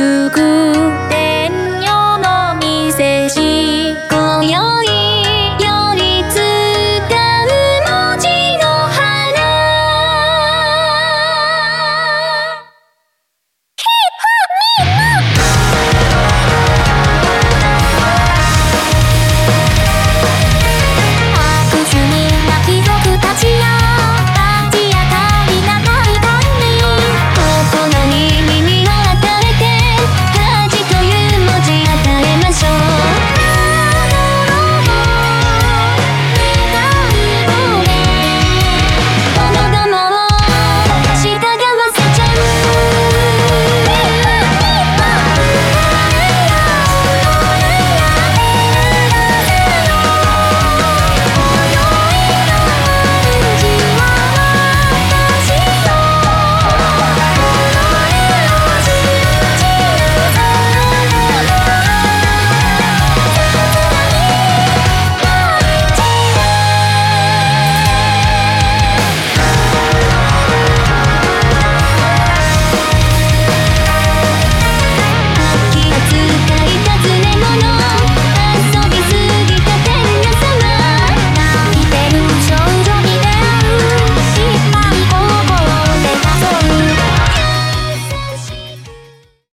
如故